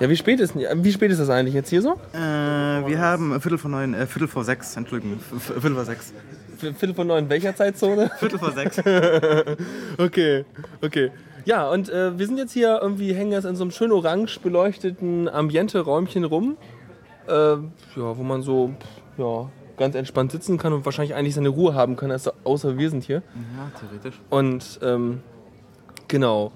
Ja, wie spät ist, wie spät ist das eigentlich jetzt hier so? Äh, wir haben Viertel vor neun, äh, Viertel vor sechs, Entschuldigung, Viertel vor sechs. Viertel von neun, welcher Zeitzone? Viertel vor sechs. Okay, okay. Ja, und äh, wir sind jetzt hier irgendwie, hängen jetzt in so einem schön orange beleuchteten Ambiente-Räumchen rum. Äh, ja, wo man so ja, ganz entspannt sitzen kann und wahrscheinlich eigentlich seine Ruhe haben kann, also außer wir sind hier. Ja, theoretisch. Und ähm, genau.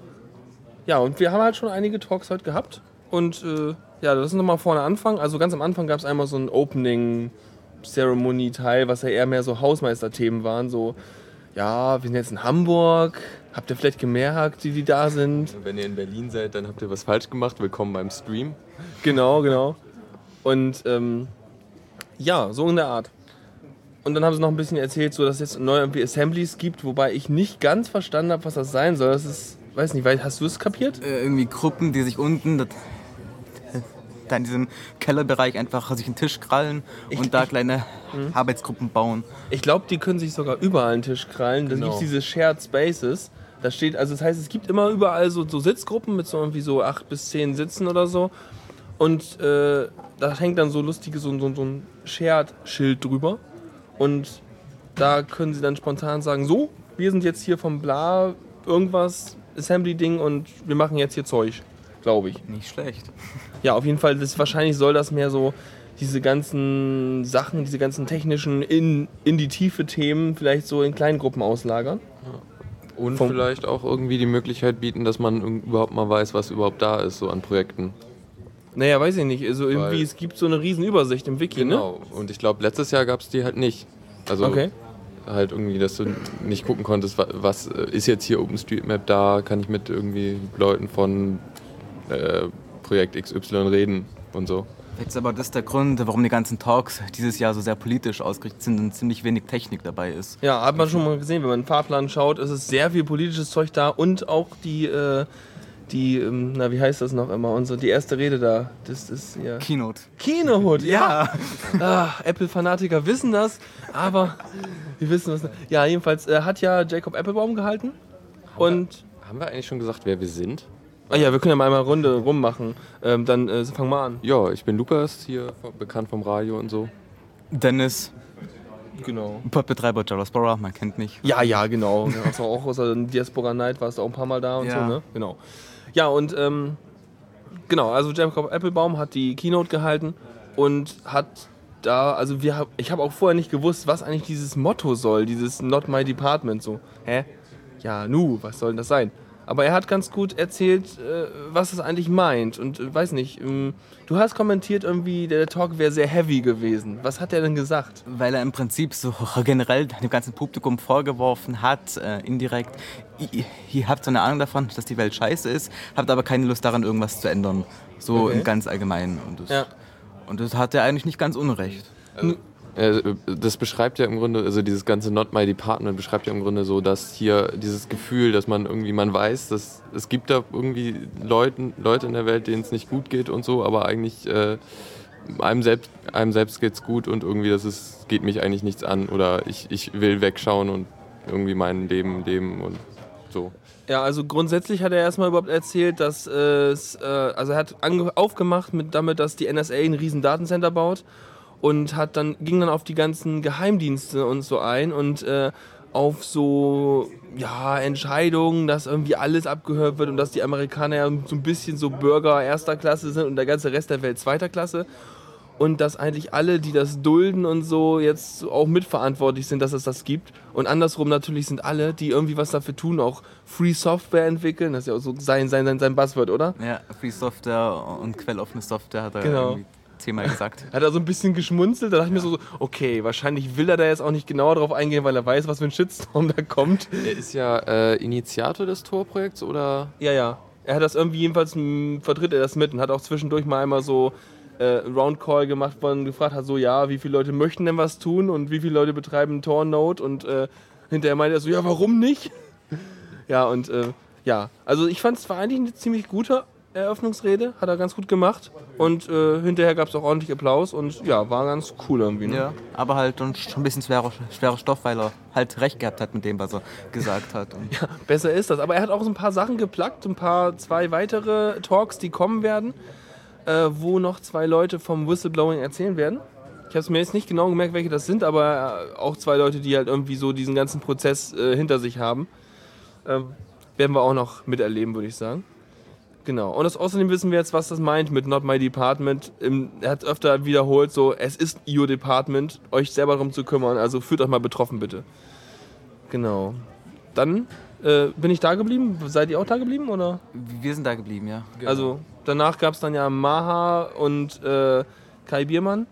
Ja, und wir haben halt schon einige Talks heute gehabt. Und äh, ja, lass uns nochmal vorne anfangen. Also ganz am Anfang gab es einmal so ein Opening-Ceremony-Teil, was ja eher mehr so Hausmeisterthemen waren. So, ja, wir sind jetzt in Hamburg. Habt ihr vielleicht gemerkt, die, die da sind? Wenn ihr in Berlin seid, dann habt ihr was falsch gemacht. Willkommen beim Stream. Genau, genau. Und ähm, ja, so in der Art. Und dann haben sie noch ein bisschen erzählt, so dass es jetzt neu irgendwie Assemblies gibt, wobei ich nicht ganz verstanden habe, was das sein soll. Das ist, weiß nicht, weil, hast du es kapiert? Äh, irgendwie Gruppen, die sich unten das, da in diesem Kellerbereich einfach sich einen Tisch krallen Ich- und da ich- kleine Arbeitsgruppen bauen. Ich glaube, die können sich sogar überall einen Tisch krallen. Da Genau. gibt es diese Shared Spaces. Da steht, also das heißt, es gibt immer überall so, so Sitzgruppen mit so irgendwie so acht bis zehn Sitzen oder so. Und äh, da hängt dann so lustige, so, so, so ein Shared-Schild drüber. Und da können sie dann spontan sagen, so, wir sind jetzt hier vom Bla irgendwas, Assembly-Ding und wir machen jetzt hier Zeug, glaube ich. Nicht schlecht. Ja, auf jeden Fall, das, wahrscheinlich soll das mehr so diese ganzen Sachen, diese ganzen technischen in, in die Tiefe Themen vielleicht so in kleinen Gruppen auslagern. Und Vom- vielleicht auch irgendwie die Möglichkeit bieten, dass man überhaupt mal weiß, was überhaupt da ist, so an Projekten. Naja, weiß ich nicht. Also irgendwie, Weil- es gibt so eine riesen Übersicht im Wiki, ne? Genau. Und ich glaube, letztes Jahr gab es die halt nicht. Also Okay. halt irgendwie, dass du nicht gucken konntest, wa- was äh, ist jetzt hier OpenStreetMap da, kann ich mit irgendwie Leuten von äh, Projekt XY reden und so. Jetzt aber das ist der Grund, warum die ganzen Talks dieses Jahr so sehr politisch ausgerichtet sind und ziemlich wenig Technik dabei ist. Ja, hat man schon mal gesehen, wenn man den Fahrplan schaut, ist es sehr viel politisches Zeug da und auch die, äh, die, ähm, na wie heißt das noch immer, unsere, die erste Rede da, das ist ja... Keynote. Kinohut, ja. Ah, Apple-Fanatiker wissen das, aber wir wissen was. Ja, jedenfalls äh, hat ja Jacob Applebaum gehalten. Und. Haben wir eigentlich schon gesagt, wer wir sind? Ah ja, wir können ja mal eine Runde rummachen. Ähm, dann äh, fangen wir an. Ja, ich bin Lukas, hier bekannt vom Radio und so. Dennis, Genau. Podbetreiber Diaspora, man kennt mich. Ja, ja, genau. Du auch aus der Diaspora Night warst du auch ein paar Mal da und Ja. so, ne? Genau. Ja, und ähm, genau, also Jacob Applebaum hat die Keynote gehalten und hat da, also wir hab, ich habe auch vorher nicht gewusst, was eigentlich dieses Motto soll, dieses Not My Department so. Hä? Ja, nu, was soll denn das sein? Aber er hat ganz gut erzählt, äh, was es eigentlich meint. Und äh, weiß nicht, ähm, du hast kommentiert irgendwie, der Talk wäre sehr heavy gewesen. Was hat er denn gesagt? Weil er im Prinzip so generell dem ganzen Publikum vorgeworfen hat, äh, indirekt, ihr, habt so eine Ahnung davon, dass die Welt scheiße ist, habt aber keine Lust daran, irgendwas zu ändern. So Okay. im ganz Allgemeinen. Und das, Ja. und das hat er eigentlich nicht ganz unrecht. Äh, Das beschreibt ja im Grunde, also dieses ganze Not My Department beschreibt ja im Grunde so, dass hier dieses Gefühl, dass man irgendwie, man weiß, dass es gibt da irgendwie Leuten, Leute in der Welt, denen es nicht gut geht und so, aber eigentlich äh, einem selbst, einem selbst geht's gut und irgendwie das ist, geht mich eigentlich nichts an oder ich, ich will wegschauen und irgendwie mein Leben leben und so. Ja, also grundsätzlich hat er erstmal überhaupt erzählt, dass äh, es, äh, also er hat aufgemacht mit damit, dass die NSA ein riesen Datencenter baut und hat dann ging dann auf die ganzen Geheimdienste und so ein und äh, auf so ja Entscheidungen, dass irgendwie alles abgehört wird und dass die Amerikaner ja so ein bisschen so Bürger erster Klasse sind und der ganze Rest der Welt zweiter Klasse und dass eigentlich alle, die das dulden und so, jetzt auch mitverantwortlich sind, dass es das gibt. Und andersrum natürlich sind alle, die irgendwie was dafür tun, auch Free Software entwickeln. Das ist ja auch so sein, sein, sein, sein Buzzword, oder? Ja, Free Software und quelloffene Software hat er Genau. irgendwie zehnmal gesagt. Hat er so ein bisschen geschmunzelt, da dachte ich mir so, okay, wahrscheinlich will er da jetzt auch nicht genau drauf eingehen, weil er weiß, was für ein Shitstorm da kommt. Er ist ja äh, Initiator des Tor-Projekts oder? Ja, ja. Er hat das irgendwie jedenfalls mh, vertritt er das mit und hat auch zwischendurch mal einmal so äh, Roundcall gemacht, wo man gefragt hat, so ja, wie viele Leute möchten denn was tun und wie viele Leute betreiben Tor-Node und äh, hinterher meinte er so, ja, warum nicht? ja, und äh, ja, also ich fand es war eigentlich eine ziemlich gute Eröffnungsrede, hat er ganz gut gemacht und äh, hinterher gab es auch ordentlich Applaus und ja, war ganz cool irgendwie. Ne? Ja, aber halt schon ein bisschen schwerer, schwerer Stoff, weil er halt recht gehabt hat mit dem, was er gesagt hat. Und Besser ist das. Aber er hat auch so ein paar Sachen geplackt, ein paar, zwei weitere Talks, die kommen werden. äh, wo noch zwei Leute vom Whistleblowing erzählen werden. Ich habe es mir jetzt nicht genau gemerkt, welche das sind, aber äh, auch zwei Leute, die halt irgendwie so diesen ganzen Prozess äh, hinter sich haben. Ähm, werden wir auch noch miterleben, würde ich sagen. Genau. Und das, außerdem wissen wir jetzt, was das meint mit Not My Department. Im, er hat öfter wiederholt, so, es ist Your Department, euch selber darum zu kümmern. Also fühlt euch mal betroffen, bitte. Genau. Dann äh, bin ich da geblieben. Seid ihr auch da geblieben, oder? Wir sind da geblieben, ja. Also danach gab es dann ja Maha und äh, Kai Biermann,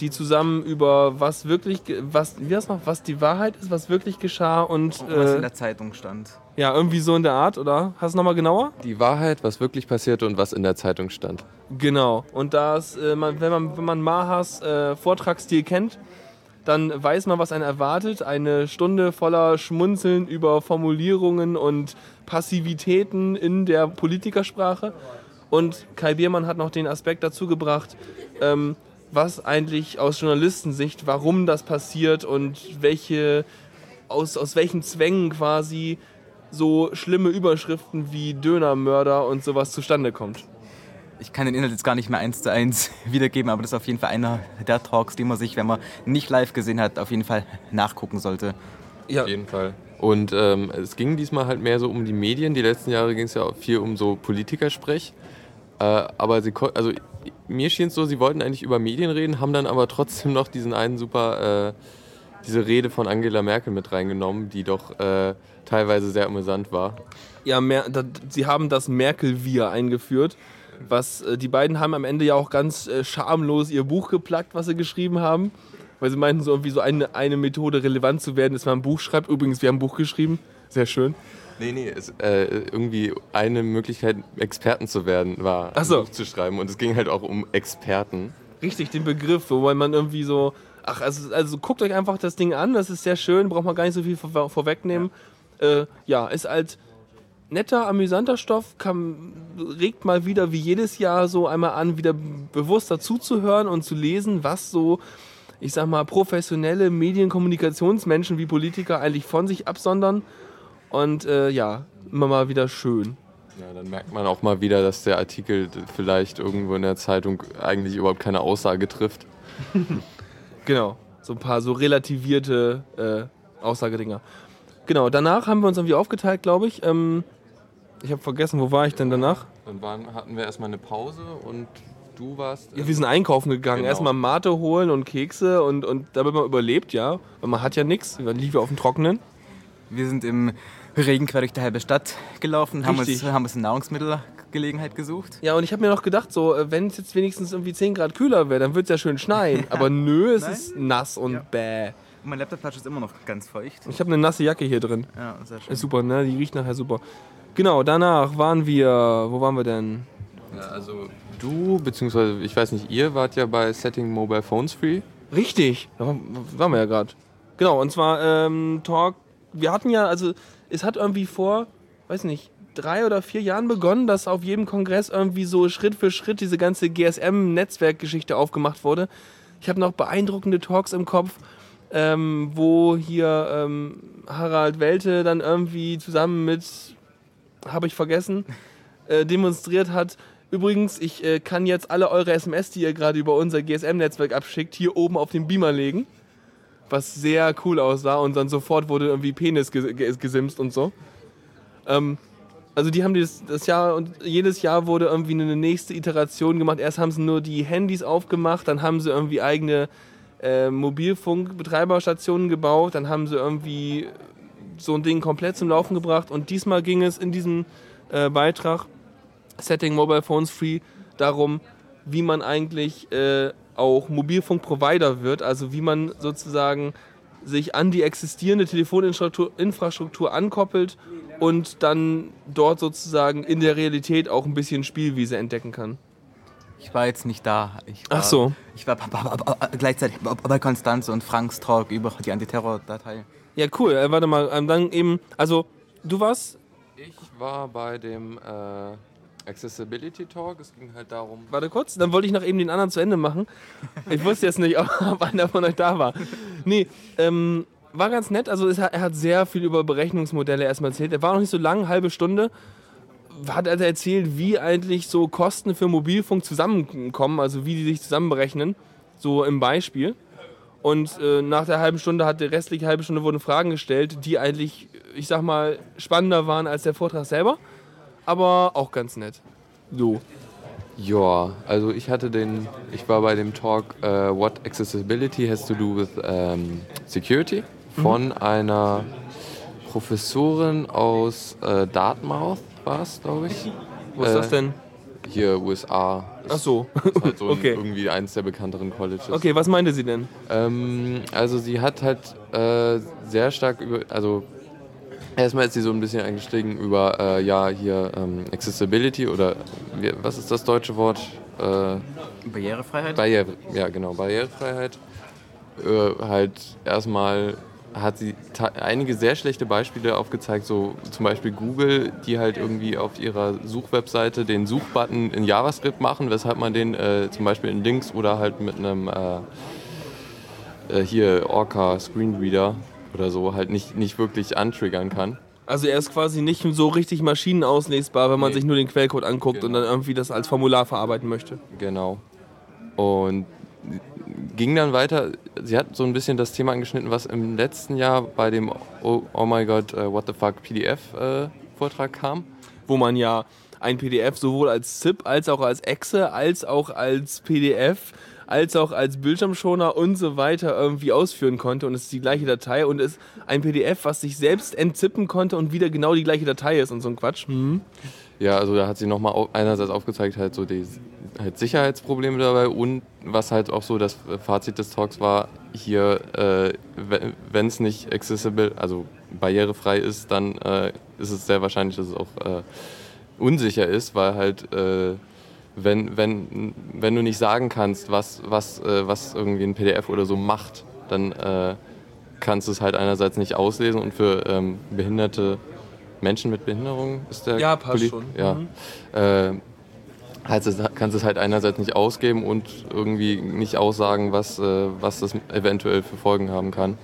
die zusammen über was wirklich, was, wie das noch, was die Wahrheit ist, was wirklich geschah und Und was in äh, der Zeitung stand. Ja, irgendwie so in der Art, oder? Hast du nochmal genauer? Die Wahrheit, was wirklich passierte und was in der Zeitung stand. Genau. Und das, äh, man, wenn, man, wenn man Mahas äh, Vortragsstil kennt, dann weiß man, was einen erwartet. Eine Stunde voller Schmunzeln über Formulierungen und Passivitäten in der Politikersprache. Und Kai Biermann hat noch den Aspekt dazu gebracht, ähm, was eigentlich aus Journalistensicht, warum das passiert und welche, aus, aus welchen Zwängen quasi so schlimme Überschriften wie Dönermörder und sowas zustande kommt. Ich kann den Inhalt jetzt gar nicht mehr eins zu eins wiedergeben, aber das ist auf jeden Fall einer der Talks, die man sich, wenn man nicht live gesehen hat, auf jeden Fall nachgucken sollte. Ja, Auf jeden Fall. Und ähm, es ging diesmal halt mehr so um die Medien. Die letzten Jahre ging es ja auch viel um so Politikersprech. Äh, aber sie kon- also mir schien es so, sie wollten eigentlich über Medien reden, haben dann aber trotzdem noch diesen einen super, äh, diese Rede von Angela Merkel mit reingenommen, die doch äh, teilweise sehr amüsant war. ja Mer da, sie haben das Merkel-Wir eingeführt. Was, äh, die beiden haben am Ende ja auch ganz äh, schamlos ihr Buch geplackt, was sie geschrieben haben. Weil sie meinten, so irgendwie so eine, eine Methode relevant zu werden, ist, wenn man ein Buch schreibt. Übrigens, wir haben ein Buch geschrieben. Sehr schön. Nee, nee, es, äh, irgendwie eine Möglichkeit, Experten zu werden, war Ach so. ein Buch zu schreiben. Und es ging halt auch um Experten. Richtig, den Begriff, wobei man irgendwie so. Ach, also, also guckt euch einfach das Ding an, das ist sehr schön, braucht man gar nicht so viel vor, vorwegnehmen. Ja. Äh, ja, ist halt netter, amüsanter Stoff, kann, regt mal wieder wie jedes Jahr so einmal an, wieder bewusster zuzuhören und zu lesen, was so, ich sag mal, professionelle Medienkommunikationsmenschen wie Politiker eigentlich von sich absondern. Und äh, ja, immer mal wieder schön. Ja, dann merkt man auch mal wieder, dass der Artikel vielleicht irgendwo in der Zeitung eigentlich überhaupt keine Aussage trifft. Genau, so ein paar so relativierte äh, Aussagedinger. Genau, danach haben wir uns irgendwie aufgeteilt, glaube ich. Ähm, ich habe vergessen, wo war ich denn danach? Dann waren, hatten wir erstmal eine Pause und du warst. Ja, wir sind einkaufen gegangen. Genau. Erstmal Mate holen und Kekse und, und damit man überlebt, ja. Weil man hat ja nichts. Man lief ja auf dem Trockenen. Wir sind im Regen quer durch die halbe Stadt gelaufen, haben uns, haben uns eine Nahrungsmittelgelegenheit gesucht. Ja, und ich habe mir noch gedacht, so, äh, wenn es jetzt wenigstens irgendwie 10 Grad kühler wäre, dann wird es ja schön schneien. Aber nö, es Nein? ist nass und Ja. bäh. Und mein Laptopflasch ist immer noch ganz feucht. Ich habe eine nasse Jacke hier drin. Ja, sehr schön. Ist super, ne? Die riecht nachher super. Genau, danach waren wir. Wo waren wir denn? Ja, also du, beziehungsweise ich weiß nicht, ihr wart ja bei Setting Mobile Phones Free. Richtig, da waren- waren wir ja gerade. Genau, und zwar ähm, Talk. Wir hatten ja, also es hat irgendwie vor, weiß nicht, drei oder vier Jahren begonnen, dass auf jedem Kongress irgendwie so Schritt für Schritt diese ganze GSM-Netzwerkgeschichte aufgemacht wurde. Ich habe noch beeindruckende Talks im Kopf, ähm, wo hier ähm, Harald Welte dann irgendwie zusammen mit, habe ich vergessen, äh, demonstriert hat. Übrigens, ich äh, kann jetzt alle eure SMS, die ihr gerade über unser GSM-Netzwerk abschickt, hier oben auf den Beamer legen. Was sehr cool aussah und dann sofort wurde irgendwie Penis ges ges gesimst und so. Ähm, also die haben das, das Jahr und jedes Jahr wurde irgendwie eine nächste Iteration gemacht. Erst haben sie nur die Handys aufgemacht, dann haben sie irgendwie eigene äh, Mobilfunkbetreiberstationen gebaut, dann haben sie irgendwie so ein Ding komplett zum Laufen gebracht und diesmal ging es in diesem äh, Beitrag Setting Mobile Phones Free darum, wie man eigentlich äh, auch Mobilfunkprovider wird, also wie man sozusagen sich an die existierende Telefoninfrastruktur Infrastruktur ankoppelt und dann dort sozusagen in der Realität auch ein bisschen Spielwiese entdecken kann. Ich war jetzt nicht da. Ich war, Ach so. Ich war gleichzeitig bei Konstanze und Franks Talk über die Antiterror-Datei. Ja, cool. Äh, warte mal, ähm, dann eben, also du warst, Ich war bei dem äh, Accessibility Talk. Es ging halt darum. warte kurz, dann wollte ich noch eben den anderen zu Ende machen. Ich wusste jetzt nicht, ob einer von euch da war. Nee, ähm, war ganz nett. Also es er hat sehr viel über Berechnungsmodelle erstmal erzählt. Er war noch nicht so lang, halbe Stunde. hat er erzählt, wie eigentlich so Kosten für Mobilfunk zusammenkommen, also wie die sich zusammenberechnen, so im Beispiel. Und äh, nach der halben Stunde hat die restliche halbe Stunde wurden Fragen gestellt, die eigentlich, ich sag mal, spannender waren als der Vortrag selber, aber auch ganz nett. So. Ja, also ich hatte den, ich war bei dem Talk uh, What Accessibility Has to Do with um, Security von einer Professorin aus äh, Dartmouth, war es, glaube ich. Wo ist Äh, das denn? Hier USA. Ach so. Ist halt so ein, Okay. irgendwie eins der bekannteren Colleges. Okay, was meinte sie denn? Ähm, also sie hat halt äh, sehr stark über, also erstmal ist sie so ein bisschen eingestiegen über, äh, ja, hier ähm, Accessibility oder wie, was ist das deutsche Wort? Äh, Barrierefreiheit? Barriere, ja genau, Barrierefreiheit. Äh, halt erstmal hat sie einige sehr schlechte Beispiele aufgezeigt, so zum Beispiel Google, die halt irgendwie auf ihrer Suchwebseite den Suchbutton in JavaScript machen, weshalb man den äh, zum Beispiel in Links oder halt mit einem äh, äh, hier Orca Screenreader oder so halt nicht, nicht wirklich antriggern kann. Also er ist quasi nicht so richtig maschinenauslegbar, wenn man Nee. sich nur den Quellcode anguckt und Genau. dann irgendwie das als Formular verarbeiten möchte. Genau. Und ging dann weiter. Sie hat so ein bisschen das Thema angeschnitten, was im letzten Jahr bei dem Oh, oh my God, äh, what the fuck PDF äh, Vortrag kam. Wo man ja ein PDF sowohl als ZIP als auch als Exe als auch als PDF als auch als Bildschirmschoner und so weiter irgendwie ausführen konnte und es ist die gleiche Datei und es ist ein PDF, was sich selbst entzippen konnte und wieder genau die gleiche Datei ist und so ein Quatsch. Hm. Ja, also da hat sie nochmal einerseits aufgezeigt, halt so die halt Sicherheitsprobleme dabei und was halt auch so das Fazit des Talks war, hier, äh, wenn es nicht accessible, also barrierefrei ist, dann äh, ist es sehr wahrscheinlich, dass es auch äh, unsicher ist, weil halt, äh, wenn, wenn, wenn du nicht sagen kannst, was, was, äh, was irgendwie ein PDF oder so macht, dann äh, kannst du es halt einerseits nicht auslesen und für ähm, behinderte Menschen mit Behinderung ist der Ja, passt Poli- schon. Ja. Mhm. Es, kannst es halt einerseits nicht ausgeben und irgendwie nicht aussagen, was, äh, was das eventuell für Folgen haben kann.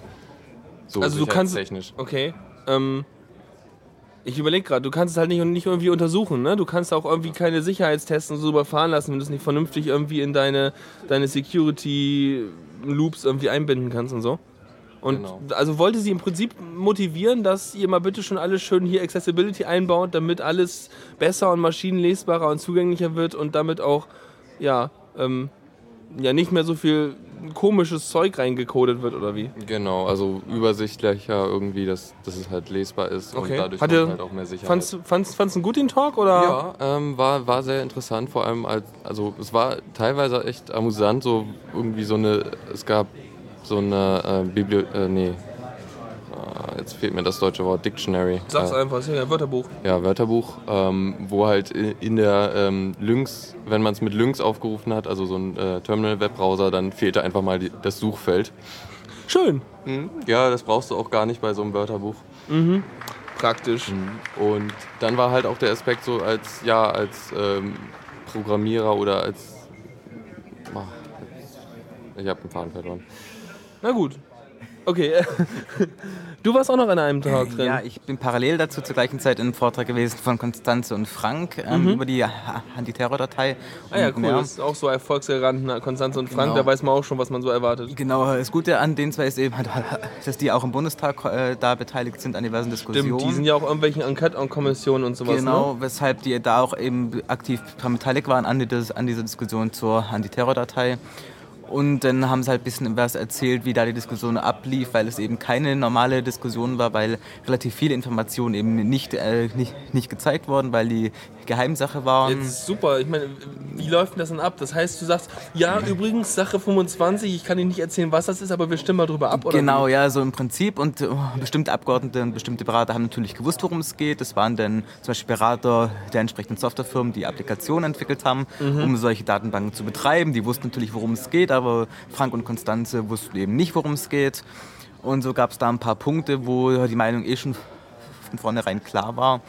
So Also du kannst- technisch. Okay. Ähm, ich überlege gerade, du kannst es halt nicht, nicht irgendwie untersuchen, ne? Du kannst auch irgendwie keine Sicherheitstests und so überfahren lassen, wenn du es nicht vernünftig irgendwie in deine, deine Security-Loops irgendwie einbinden kannst und so. Und Genau. also wollte sie im Prinzip motivieren, dass ihr mal bitte schon alles schön hier Accessibility einbaut, damit alles besser und maschinenlesbarer und zugänglicher wird und damit auch, ja, ähm, ja nicht mehr so viel komisches Zeug reingecodet wird oder wie? Genau, also übersichtlicher irgendwie, dass, dass es halt lesbar ist Okay. und dadurch Hat kommt er- halt auch mehr Sicherheit. Fandst du fandst, fandst du gut den Talk oder? Ja, ähm, war, war sehr interessant, vor allem als, also es war teilweise echt amüsant, so irgendwie so eine, es gab so eine äh, Bibli äh, nee, äh, jetzt fehlt mir das deutsche Wort, Dictionary. Sag's äh, einfach, ist ja ein Wörterbuch. Ja, Wörterbuch, ähm, wo halt in der ähm, Lynx, wenn man es mit Lynx aufgerufen hat, also so ein äh, Terminal-Webbrowser, dann fehlte einfach mal die, das Suchfeld. Schön. Ja, das brauchst du auch gar nicht bei so einem Wörterbuch. Praktisch. Und dann war halt auch der Aspekt so als, ja, als ähm, Programmierer oder als. Ach, ich habe einen Faden verloren. Na gut. Okay. du warst auch noch an einem Talk drin. Ja, ich bin parallel dazu zur gleichen Zeit in einem Vortrag gewesen von Konstanze und Frank ähm, über die Antiterror-Datei. ah ja, cool. mehr. Das ist auch so Erfolgsgaranten, Konstanze und Frank, Genau. da weiß man auch schon, was man so erwartet. Genau, das Gute an den zwei ist eben, dass die auch im Bundestag äh, da beteiligt sind an diversen Diskussionen. Stimmt, die sind ja auch irgendwelchen Enquete-Kommissionen und sowas. Genau, Ne? weshalb die da auch eben aktiv beteiligt waren an, die, an dieser Diskussion zur Antiterror-Datei. Und dann haben sie halt ein bisschen was erzählt, wie da die Diskussion ablief, weil es eben keine normale Diskussion war, weil relativ viele Informationen eben nicht, äh, nicht, nicht gezeigt wurden, weil die Geheimsache waren. Jetzt super. Ich meine, wie läuft denn das denn ab? Das heißt, du sagst, ja, übrigens, Sache 25, ich kann dir nicht erzählen, was das ist, aber wir stimmen mal drüber ab, oder? Genau, wie? ja, so im Prinzip. Und oh, bestimmte Abgeordnete und bestimmte Berater haben natürlich gewusst, worum es geht. Das waren dann zum Beispiel Berater der entsprechenden Softwarefirmen, die Applikationen entwickelt haben, um solche Datenbanken zu betreiben. Die wussten natürlich, worum es geht, aber Frank und Konstanze wussten eben nicht, worum es geht. Und so gab es da ein paar Punkte, wo die Meinung eh schon von vornherein klar war.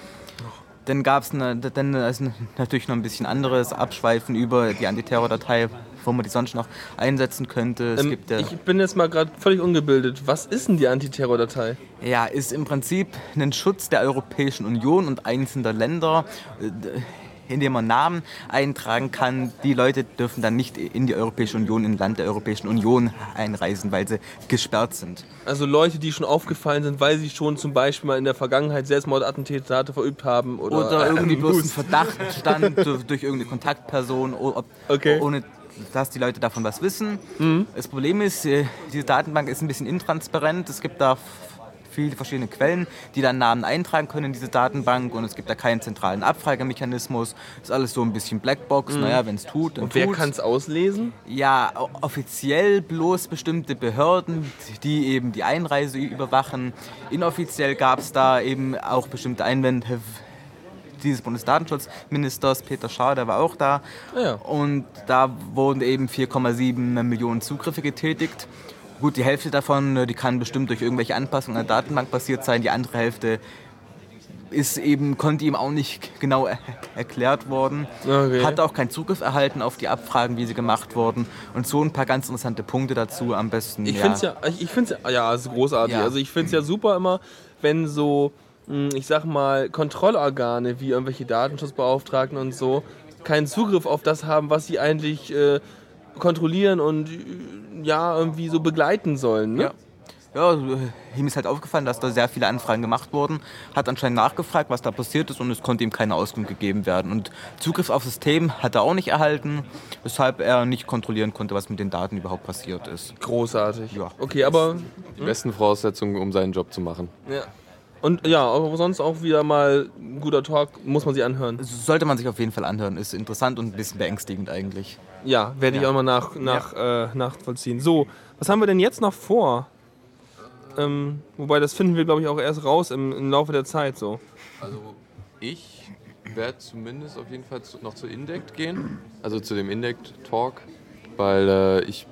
Dann gab es ne, dann also natürlich noch ein bisschen anderes Abschweifen über die Antiterror-Datei, wo man die sonst noch einsetzen könnte. Ähm, ja, ich bin jetzt mal gerade völlig ungebildet. Was ist denn die Antiterror-Datei? ja, ist im Prinzip ein Schutz der Europäischen Union und einzelner Länder, äh, indem man Namen eintragen kann. Die Leute dürfen dann nicht in die Europäische Union, in ein Land der Europäischen Union einreisen, weil sie gesperrt sind. Also Leute, die schon aufgefallen sind, weil sie schon zum Beispiel mal in der Vergangenheit Selbstmordattentate verübt haben oder, Oder irgendwie bloß ein. Verdacht stand durch, irgendeine Kontaktperson, ob, Okay. ohne dass die Leute davon was wissen. Mhm. Das Problem ist, äh, diese Datenbank ist ein bisschen intransparent. Es gibt da viele verschiedene Quellen, die dann Namen eintragen können in diese Datenbank und es gibt da keinen zentralen Abfragemechanismus. Ist alles so ein bisschen Blackbox. Naja, wenn es tut, dann Mhm. Und wer kann es auslesen? Ja, offiziell bloß bestimmte Behörden, die eben die Einreise überwachen. Inoffiziell gab es da eben auch bestimmte Einwände dieses Bundesdatenschutzministers, Peter Schaar, der war auch da. Ja. Und da wurden eben 4,7 Millionen Zugriffe getätigt. Gut, die Hälfte davon, äh, die kann bestimmt durch irgendwelche Anpassungen an der Datenbank passiert sein. Die andere Hälfte ist eben, konnte ihm auch nicht genau er erklärt worden. Okay. Hat auch keinen Zugriff erhalten auf die Abfragen, wie sie gemacht wurden. Und so ein paar ganz interessante Punkte dazu am besten. Ich ja. finde es ja, ich, ich find's ja, ja, ist großartig. Ja. Also ich finde es ja super immer, wenn so, mh, ich sag mal, Kontrollorgane wie irgendwelche Datenschutzbeauftragten und so keinen Zugriff auf das haben, was sie eigentlich äh, kontrollieren und äh, ja, irgendwie so begleiten sollen. Ne? Ja. Ja, äh, ihm ist halt aufgefallen, dass da sehr viele Anfragen gemacht wurden, hat anscheinend nachgefragt, was da passiert ist und es konnte ihm keine Auskunft gegeben werden. Und Zugriff auf System hat er auch nicht erhalten, weshalb er nicht kontrollieren konnte, was mit den Daten überhaupt passiert ist. Großartig. Ja. Okay, aber Die besten Voraussetzungen, um seinen Job zu machen. ja. Und ja, aber sonst auch wieder mal ein guter Talk, muss man sich anhören. Sollte man sich auf jeden Fall anhören, ist interessant und ein bisschen beängstigend eigentlich. Ja, werde ich Ja. auch mal nach, nach, äh, nachvollziehen. So, was haben wir denn jetzt noch vor? Ähm, wobei, das finden wir, glaube ich, auch erst raus im, im Laufe der Zeit. So. Also ich werde zumindest auf jeden Fall zu, noch zu Indect gehen, also zu dem Indect-Talk, weil äh, ich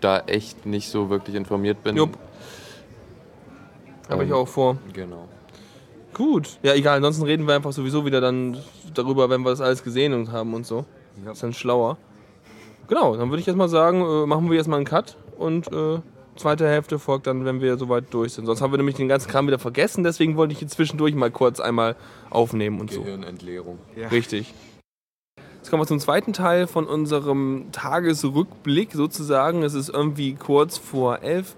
da echt nicht so wirklich informiert bin. Jupp. Habe ich Ähm. auch vor. Genau. Gut. Ja, egal. Ansonsten reden wir einfach sowieso wieder dann darüber, wenn wir das alles gesehen und haben und so. Ja. Ist dann schlauer. Genau, dann würde ich jetzt mal sagen, äh, machen wir jetzt mal einen Cut und äh, zweite Hälfte folgt dann, wenn wir soweit durch sind. Sonst haben wir nämlich den ganzen Kram wieder vergessen, deswegen wollte ich jetzt zwischendurch mal kurz einmal aufnehmen und so. Gehirnentleerung. Richtig. Jetzt kommen wir zum zweiten Teil von unserem Tagesrückblick sozusagen. Es ist irgendwie kurz vor elf.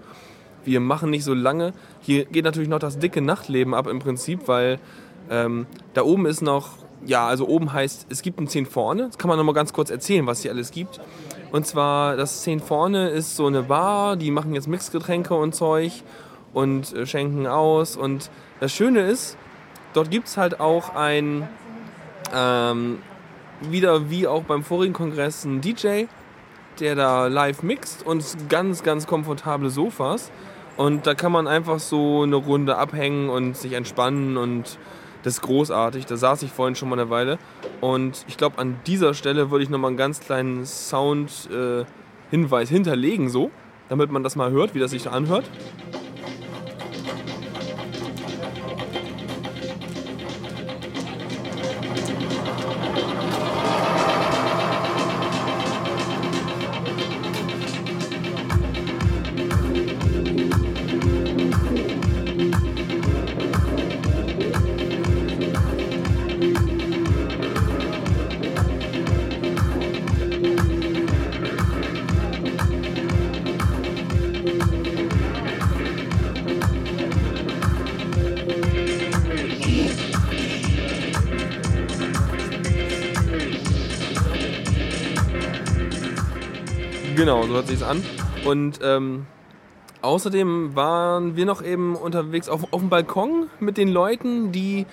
Wir machen nicht so lange. Hier geht natürlich noch das dicke Nachtleben ab im Prinzip, weil ähm, da oben ist noch, ja, also oben heißt, es gibt ein 10 vorne. Das kann man nochmal ganz kurz erzählen, was hier alles gibt. Und zwar, das 10 vorne ist so eine Bar, die machen jetzt Mixgetränke und Zeug und äh, schenken aus. Und das Schöne ist, dort gibt es halt auch ein, ähm, wieder wie auch beim vorigen Kongress, ein DJ, der da live mixt und ganz, ganz komfortable Sofas. Und da kann man einfach so eine Runde abhängen und sich entspannen und das ist großartig. Da saß ich vorhin schon mal eine Weile. Und ich glaube, an dieser Stelle würde ich nochmal einen ganz kleinen Sound-Hinweis hinterlegen, so, damit man das mal hört, wie das sich anhört. Genau, so hört sich's an. Und ähm, außerdem waren wir noch eben unterwegs auf, auf dem Balkon mit den Leuten, die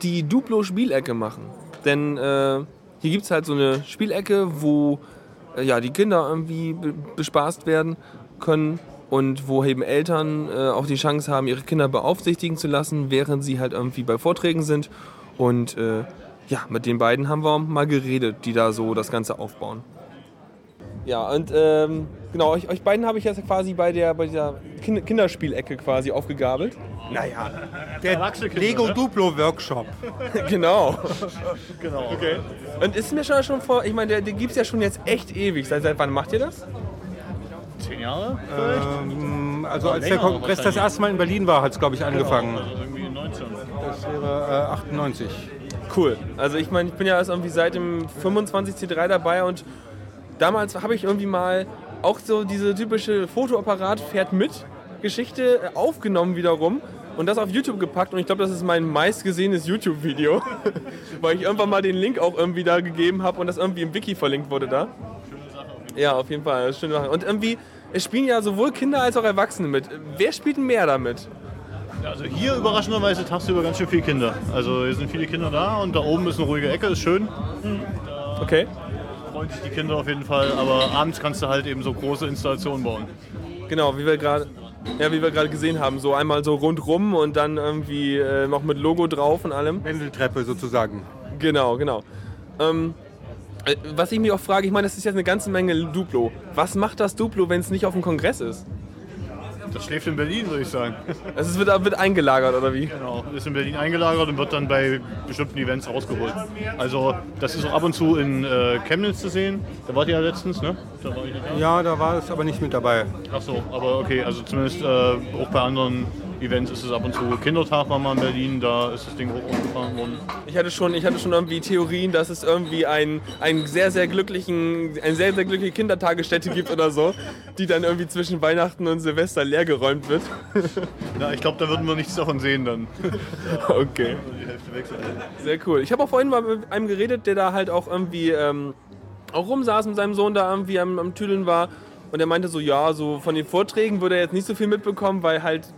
die Duplo-Spielecke machen. Denn äh, hier gibt es halt so eine Spielecke, wo äh, ja, die Kinder irgendwie be bespaßt werden können und wo eben Eltern äh, auch die Chance haben, ihre Kinder beaufsichtigen zu lassen, während sie halt irgendwie bei Vorträgen sind. Und äh, ja, mit den beiden haben wir mal geredet, die da so das Ganze aufbauen. Ja, und ähm, genau, euch, euch beiden habe ich jetzt quasi bei der, bei dieser Kind- Kinderspielecke quasi aufgegabelt. Naja, der Lego ne? Duplo Workshop. genau. Genau. Okay. Und ist mir schon, schon vor, ich meine, der, den gibt es ja schon jetzt echt ewig. Seit, seit wann macht ihr das? Zehn Jahre? Ähm, also als der Kongress das erste Mal in Berlin war, hat es, glaube ich, angefangen. Also irgendwie 19. Das wäre äh, 98. Cool. Also ich meine, ich bin ja erst irgendwie seit dem 25C3 dabei und damals habe ich irgendwie mal auch so diese typische Fotoapparat fährt mit Geschichte äh, aufgenommen wiederum und das auf YouTube gepackt und ich glaube, das ist mein meistgesehenes YouTube-Video, weil ich irgendwann mal den Link auch irgendwie da gegeben habe und das irgendwie im Wiki verlinkt wurde da. Ja, auf jeden Fall, schöne Sache. Und irgendwie, es spielen ja sowohl Kinder als auch Erwachsene mit. Wer spielt mehr damit? Also hier überraschenderweise tagsüber ganz schön viele Kinder. Also hier sind viele Kinder da und da oben ist eine ruhige Ecke, ist schön. Okay. Freuen sich die Kinder auf jeden Fall, aber abends kannst du halt eben so große Installationen bauen. Genau, wie wir gerade ja, wie wir gerade gesehen haben, so einmal so rundrum und dann irgendwie äh, noch mit Logo drauf und allem. Wendeltreppe sozusagen. Genau, genau. Ähm, äh, was ich mich auch frage, ich meine, das ist jetzt eine ganze Menge Duplo. Was macht das Duplo, wenn es nicht auf dem Kongress ist? Das schläft in Berlin, würde ich sagen. Also es wird, wird eingelagert oder wie? Genau, ist in Berlin eingelagert und wird dann bei bestimmten Events rausgeholt. Also das ist auch ab und zu in äh, Chemnitz zu sehen. Da wart ihr ja letztens, ne? Da war ich nicht da. Ja, da war es aber nicht mit dabei. Ach so, aber okay, also zumindest äh, auch bei anderen Events ist es ab und zu. Kindertag war mal in Berlin, da ist das Ding hoch aufgefahren worden. Ich hatte schon, ich hatte schon irgendwie Theorien, dass es irgendwie einen, einen sehr, sehr glücklichen, eine sehr, sehr glückliche Kindertagesstätte gibt oder so, die dann irgendwie zwischen Weihnachten und Silvester leergeräumt wird. Ja, ich glaube, da würden wir nichts davon sehen dann. Okay. Sehr cool. Ich habe auch vorhin mal mit einem geredet, der da halt auch irgendwie ähm, auch rumsaß mit seinem Sohn da irgendwie am, am Tüdeln war. Und er meinte so, ja, so von den Vorträgen würde er jetzt nicht so viel mitbekommen, weil halt,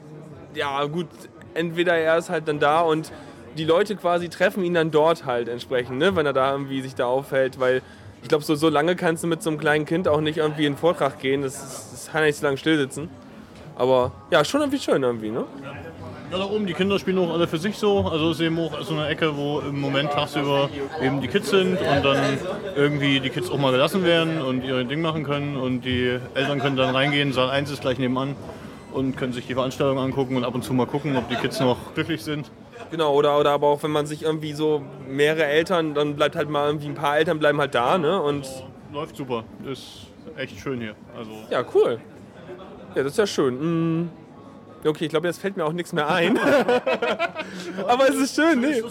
ja gut, entweder er ist halt dann da und die Leute quasi treffen ihn dann dort halt entsprechend, ne, wenn er da irgendwie sich da aufhält, weil ich glaube, so, so lange kannst du mit so einem kleinen Kind auch nicht irgendwie in einen Vortrag gehen, das, ist, das kann nicht so lange still sitzen. Aber ja, schon irgendwie schön irgendwie, ne? Ja, da oben, die Kinder spielen auch alle für sich so. Also ist eben auch so eine Ecke, wo im Moment tagsüber eben die Kids sind und dann irgendwie die Kids auch mal gelassen werden und ihr Ding machen können. Und die Eltern können dann reingehen, Saal 1 ist gleich nebenan und können sich die Veranstaltung angucken und ab und zu mal gucken, ob die Kids noch glücklich sind. Genau, oder, oder aber auch wenn man sich irgendwie so mehrere Eltern, dann bleibt halt mal irgendwie ein paar Eltern bleiben halt da, ne? Und Läuft super, ist echt schön hier. Also ja, cool. Ja, das ist ja schön. Mm. Okay, ich glaube, jetzt fällt mir auch nichts mehr ein. aber es ist schön, nee.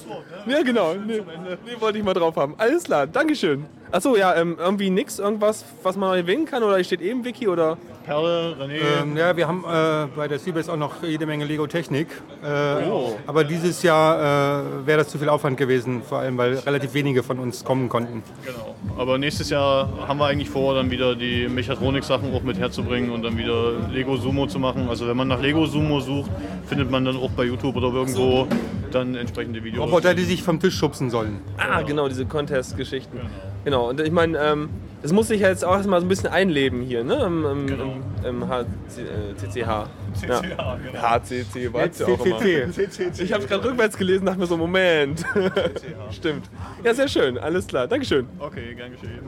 Ja, genau. Nee, nee, wollte ich mal drauf haben. Alles klar, Dankeschön. Achso, ja, ähm, irgendwie nix, irgendwas, was man erwähnen kann? Oder steht eben Wiki oder? Perle, René, Ähm, ja, wir haben äh, bei der CBS auch noch jede Menge Lego-Technik. Äh, Oh. Aber dieses Jahr äh, wäre das zu viel Aufwand gewesen, vor allem weil relativ wenige von uns kommen konnten. genau. Aber nächstes Jahr haben wir eigentlich vor, dann wieder die Mechatronik-Sachen auch mit herzubringen und dann wieder Lego Sumo zu machen. Also wenn man nach Lego Sumo sucht, findet man dann auch bei YouTube oder irgendwo dann entsprechende Videos. Roboter, die sich vom Tisch schubsen sollen. Ah, genau, diese Contest-Geschichten. Genau, und ich meine, ähm, es muss sich ja jetzt auch erstmal so ein bisschen einleben hier, ne? Im, im, im, im HC, äh, CCH. Ja. HCC, war ja auch immer. CCC. Ich habe es gerade rückwärts gelesen, dachte mir so, Moment. Stimmt. Ja, sehr schön, alles klar. Dankeschön. Okay, gern geschehen.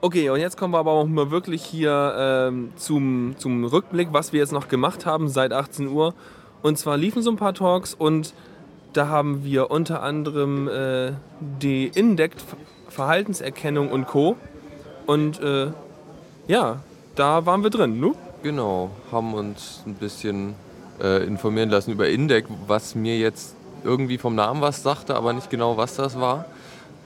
Okay, und jetzt kommen wir aber auch mal wirklich hier ähm, zum, zum Rückblick, was wir jetzt noch gemacht haben seit 18 Uhr. Und zwar liefen so ein paar Talks und da haben wir unter anderem äh, die Indect Verhaltenserkennung und Co. Und äh, ja, da waren wir drin, nu? Genau, haben uns ein bisschen äh, informieren lassen über Indec, was mir jetzt irgendwie vom Namen was sagte, aber nicht genau, was das war.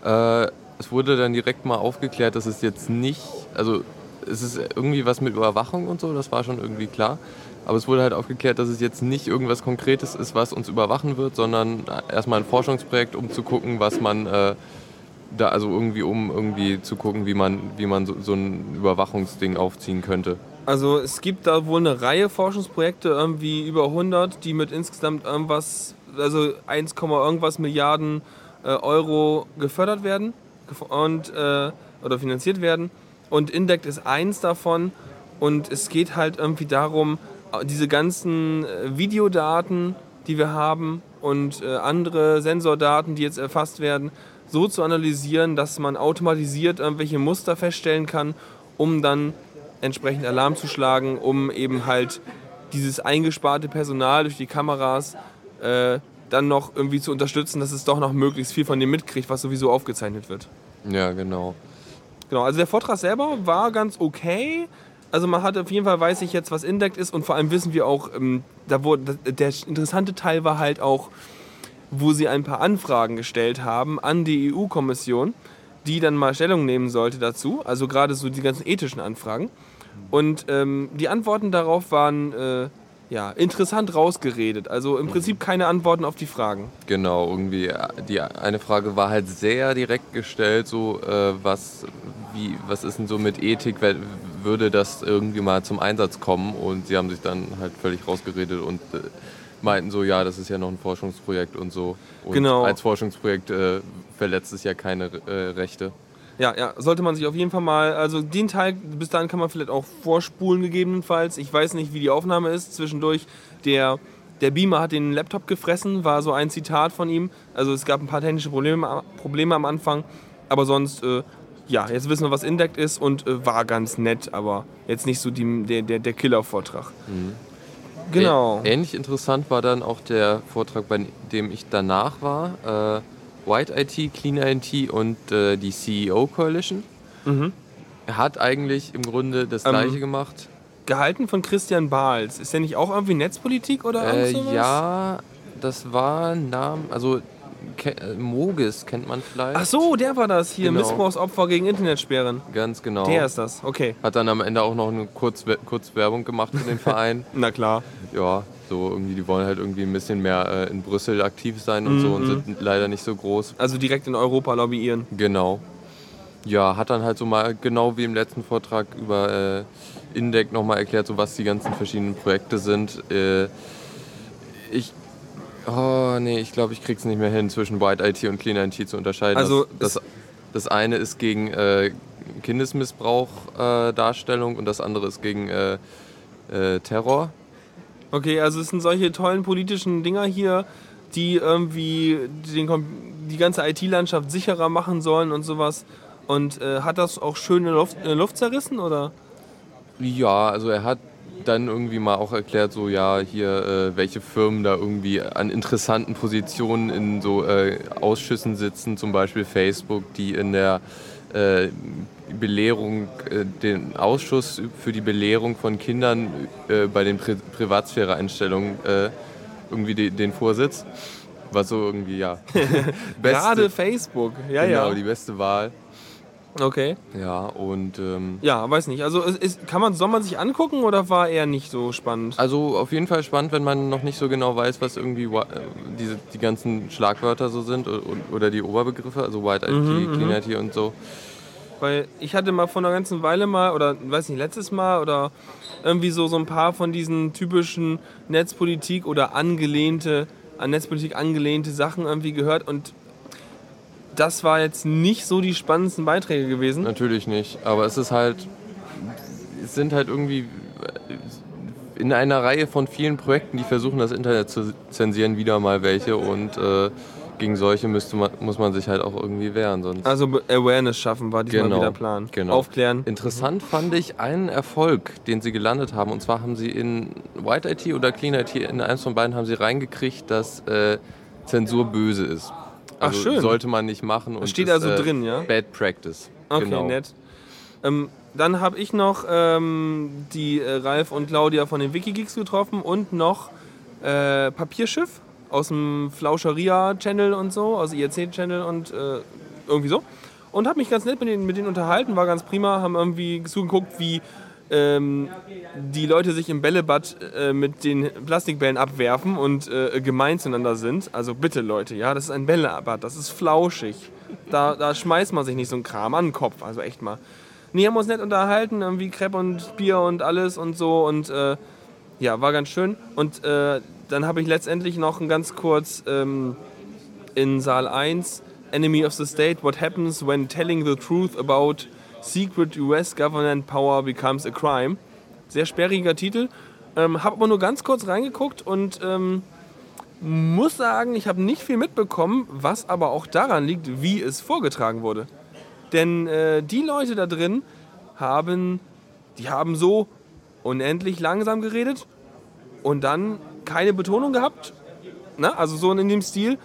Äh, es wurde dann direkt mal aufgeklärt, dass es jetzt nicht, also es ist irgendwie was mit Überwachung und so, das war schon irgendwie klar. Aber es wurde halt aufgeklärt, dass es jetzt nicht irgendwas Konkretes ist, was uns überwachen wird, sondern erstmal ein Forschungsprojekt, um zu gucken, was man äh, da, also irgendwie, um irgendwie zu gucken, wie man, wie man so, so ein Überwachungsding aufziehen könnte. Also es gibt da wohl eine Reihe Forschungsprojekte, irgendwie über 100, die mit insgesamt irgendwas, also 1, irgendwas Milliarden äh, Euro gefördert werden und, äh, oder finanziert werden. Und Indect ist eins davon. Und es geht halt irgendwie darum, äh, diese ganzen äh, Videodaten, die wir haben und äh, andere Sensordaten, die jetzt erfasst werden, so zu analysieren, dass man automatisiert irgendwelche Muster feststellen kann, um dann entsprechend Alarm zu schlagen, um eben halt dieses eingesparte Personal durch die Kameras äh, dann noch irgendwie zu unterstützen, dass es doch noch möglichst viel von dem mitkriegt, was sowieso aufgezeichnet wird. Ja, genau. Genau, also der Vortrag selber war ganz okay. Also man hat auf jeden Fall, weiß ich jetzt, was Indect ist und vor allem wissen wir auch, ähm, da wurde, der interessante Teil war halt auch, wo sie ein paar Anfragen gestellt haben an die EU-Kommission, die dann mal Stellung nehmen sollte dazu, also gerade so die ganzen ethischen Anfragen. Und ähm, die Antworten darauf waren äh, ja, interessant rausgeredet. Also im Prinzip keine Antworten auf die Fragen. Genau, irgendwie äh, die eine Frage war halt sehr direkt gestellt, so äh, was, wie, was ist denn so mit Ethik, würde das irgendwie mal zum Einsatz kommen? Und sie haben sich dann halt völlig rausgeredet und äh, meinten so, ja, das ist ja noch ein Forschungsprojekt und so. Und Genau. als Forschungsprojekt äh, verletzt es ja keine äh, Rechte. Ja, ja, sollte man sich auf jeden Fall mal, also den Teil, bis dahin kann man vielleicht auch vorspulen gegebenenfalls. Ich weiß nicht, wie die Aufnahme ist. Zwischendurch, der, der Beamer hat den Laptop gefressen, war so ein Zitat von ihm. Also es gab ein paar technische Probleme, Probleme am Anfang, aber sonst, äh, ja, jetzt wissen wir, was Indect ist und äh, war ganz nett, aber jetzt nicht so die, der, der, der Killer-Vortrag. Genau. Ähnlich interessant war dann auch der Vortrag, bei dem ich danach war. Äh, White IT, Clean IT und äh, die CEO Coalition. Er hat eigentlich im Grunde das Ähm, gleiche gemacht. Gehalten von Christian Bahls. Ist der nicht auch irgendwie Netzpolitik oder Äh, irgend sowas? ja, das war ein Name, also ke äh, Mogis kennt man vielleicht. Ach so, der war das hier, Genau. Missbrauchsopfer gegen Internetsperren. Ganz genau. Der ist das, okay. Hat dann am Ende auch noch eine kurz, kurz Werbung gemacht für den Verein. Na klar. ja, so irgendwie, die wollen halt irgendwie ein bisschen mehr äh, in Brüssel aktiv sein und so und Mhm. sind leider nicht so groß. Also direkt in Europa lobbyieren. Genau. Ja, hat dann halt so mal genau wie im letzten Vortrag über äh, Indec nochmal erklärt, so was die ganzen verschiedenen Projekte sind. Äh, ich. Oh, nee, ich glaube, ich krieg's nicht mehr hin, zwischen White IT und Clean IT zu unterscheiden. Also das, das, das eine ist gegen äh, Kindesmissbrauch äh, Darstellung und das andere ist gegen äh, äh, Terror. Okay, also es sind solche tollen politischen Dinger hier, die irgendwie den, die ganze IT-Landschaft sicherer machen sollen und sowas. Und äh, hat das auch schön in der Luft, in der Luft zerrissen, oder? Ja, also er hat dann irgendwie mal auch erklärt, so ja, hier, äh, welche Firmen da irgendwie an interessanten Positionen in so äh, Ausschüssen sitzen, zum Beispiel Facebook, die in der äh, Belehrung, äh, den Ausschuss für die Belehrung von Kindern äh, bei den Pri Privatsphäre-Einstellungen äh, irgendwie de den Vorsitz. Was so irgendwie, ja. Gerade Facebook, ja, genau, ja. die beste Wahl. Okay. Ja, und ähm, Ja, weiß nicht. Also ist, kann man, soll man sich angucken oder war eher nicht so spannend? Also auf jeden Fall spannend, wenn man noch nicht so genau weiß, was irgendwie äh, diese, die ganzen Schlagwörter so sind o- o- oder die Oberbegriffe, also White IT, Mhm, Clean IT und so. Weil ich hatte mal vor einer ganzen Weile mal, oder weiß nicht, letztes Mal oder irgendwie so, so ein paar von diesen typischen Netzpolitik oder angelehnte, an Netzpolitik angelehnte Sachen irgendwie gehört und das war jetzt nicht so die spannendsten Beiträge gewesen. Natürlich nicht, aber es ist halt, es sind halt irgendwie äh, in einer Reihe von vielen Projekten, die versuchen, das Internet zu zensieren, wieder mal welche und äh, gegen solche müsste man, muss man sich halt auch irgendwie wehren. Sonst. Also Awareness schaffen war diesmal Genau, wieder Plan. genau. Aufklären. Interessant fand ich einen Erfolg, den sie gelandet haben. Und zwar haben sie in White IT oder Clean IT, in eins von beiden haben sie reingekriegt, dass äh, Zensur böse ist. Ach, Also schön. Sollte man nicht machen. Und steht ist, also äh, drin, ja? Bad Practice. Okay, genau. nett. Ähm, dann habe ich noch ähm, die äh, Ralf und Claudia von den Wikigeeks getroffen und noch äh, Papierschiff aus dem Flauscheria-Channel und so, aus IRC-Channel und äh, irgendwie so. Und habe mich ganz nett mit denen, mit denen unterhalten, war ganz prima, haben irgendwie zugeguckt, wie ähm, die Leute sich im Bällebad äh, mit den Plastikbällen abwerfen und äh, gemein zueinander sind. Also bitte Leute, ja, das ist ein Bällebad, das ist flauschig. Da, da schmeißt man sich nicht so einen Kram an den Kopf, also echt mal. Nee, haben uns nett unterhalten, irgendwie Crepe und Bier und alles und so und äh, ja, war ganz schön. Und äh, dann habe ich letztendlich noch ein ganz kurz ähm, in Saal 1 Enemy of the State, What Happens When Telling the Truth About Secret US Government Power Becomes a Crime. Sehr sperriger Titel. Ähm, habe aber nur ganz kurz reingeguckt und ähm, muss sagen, ich habe nicht viel mitbekommen, was aber auch daran liegt, wie es vorgetragen wurde. Denn äh, die Leute da drin haben, die haben so unendlich langsam geredet und dann keine Betonung gehabt, ne? also so in dem Stil,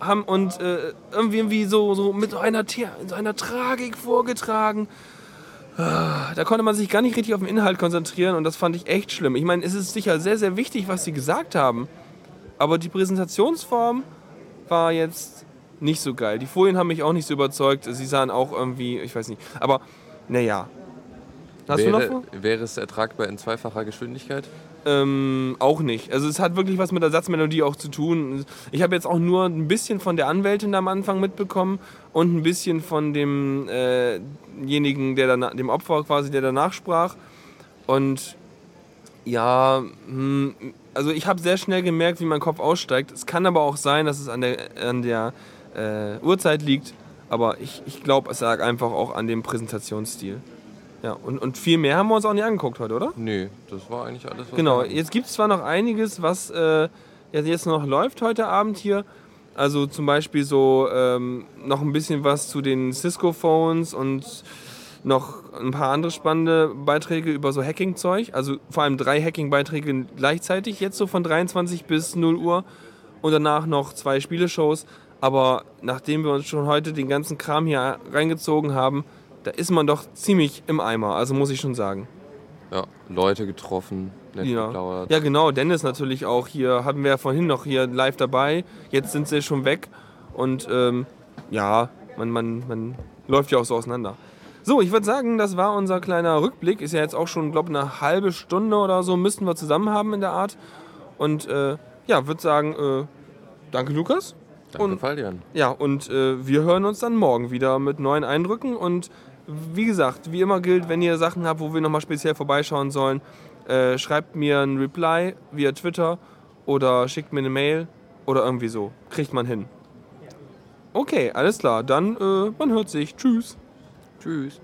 haben und äh, irgendwie, irgendwie so, so mit so einer, so einer Tragik vorgetragen. Ah, Da konnte man sich gar nicht richtig auf den Inhalt konzentrieren und das fand ich echt schlimm. Ich meine, es ist sicher sehr, sehr wichtig, was sie gesagt haben, aber die Präsentationsform war jetzt nicht so geil. Die Folien haben mich auch nicht so überzeugt. Sie sahen auch irgendwie, ich weiß nicht. Aber naja. Hast du noch wäre, wäre es ertragbar in zweifacher Geschwindigkeit? Ähm, auch nicht. Also es hat wirklich was mit der Satzmelodie auch zu tun. Ich habe jetzt auch nur ein bisschen von der Anwältin am Anfang mitbekommen und ein bisschen von demjenigen, der danach, dem Opfer quasi, der danach sprach. Und ja, hm, also ich habe sehr schnell gemerkt, wie mein Kopf aussteigt. Es kann aber auch sein, dass es an der, an der äh, Uhrzeit liegt. Aber ich, ich glaube, es lag einfach auch an dem Präsentationsstil. Ja, und, und viel mehr haben wir uns auch nicht angeguckt heute, oder? Nee, das war eigentlich alles, was Genau, jetzt gibt es zwar noch einiges, was äh, jetzt noch läuft heute Abend hier. Also zum Beispiel so ähm, noch ein bisschen was zu den Cisco-Phones und noch ein paar andere spannende Beiträge über so Hacking-Zeug. Also vor allem drei Hacking-Beiträge gleichzeitig, jetzt so von 23 bis 0 Uhr. Und danach noch zwei Spieleshows. Aber nachdem wir uns schon heute den ganzen Kram hier reingezogen haben, da ist man doch ziemlich im Eimer. Also muss ich schon sagen. Ja, Leute getroffen, nett Ja. geplaudert. ja, genau. Dennis natürlich auch hier. Hatten wir ja vorhin noch hier live dabei. Jetzt sind sie schon weg. Und ähm, ja, man, man, man läuft ja auch so auseinander. So, ich würde sagen, das war unser kleiner Rückblick. Ist ja jetzt auch schon, glaube ich, eine halbe Stunde oder so müssten wir zusammen haben in der Art. Und äh, ja, würde sagen, äh, danke Lukas. Danke, Und- Faldian. Ja, und äh, wir hören uns dann morgen wieder mit neuen Eindrücken. Und wie gesagt, wie immer gilt, wenn ihr Sachen habt, wo wir nochmal speziell vorbeischauen sollen, äh, schreibt mir ein Reply via Twitter oder schickt mir eine Mail oder irgendwie so. Kriegt man hin. Okay, alles klar. Dann, äh, man hört sich. Tschüss. Tschüss.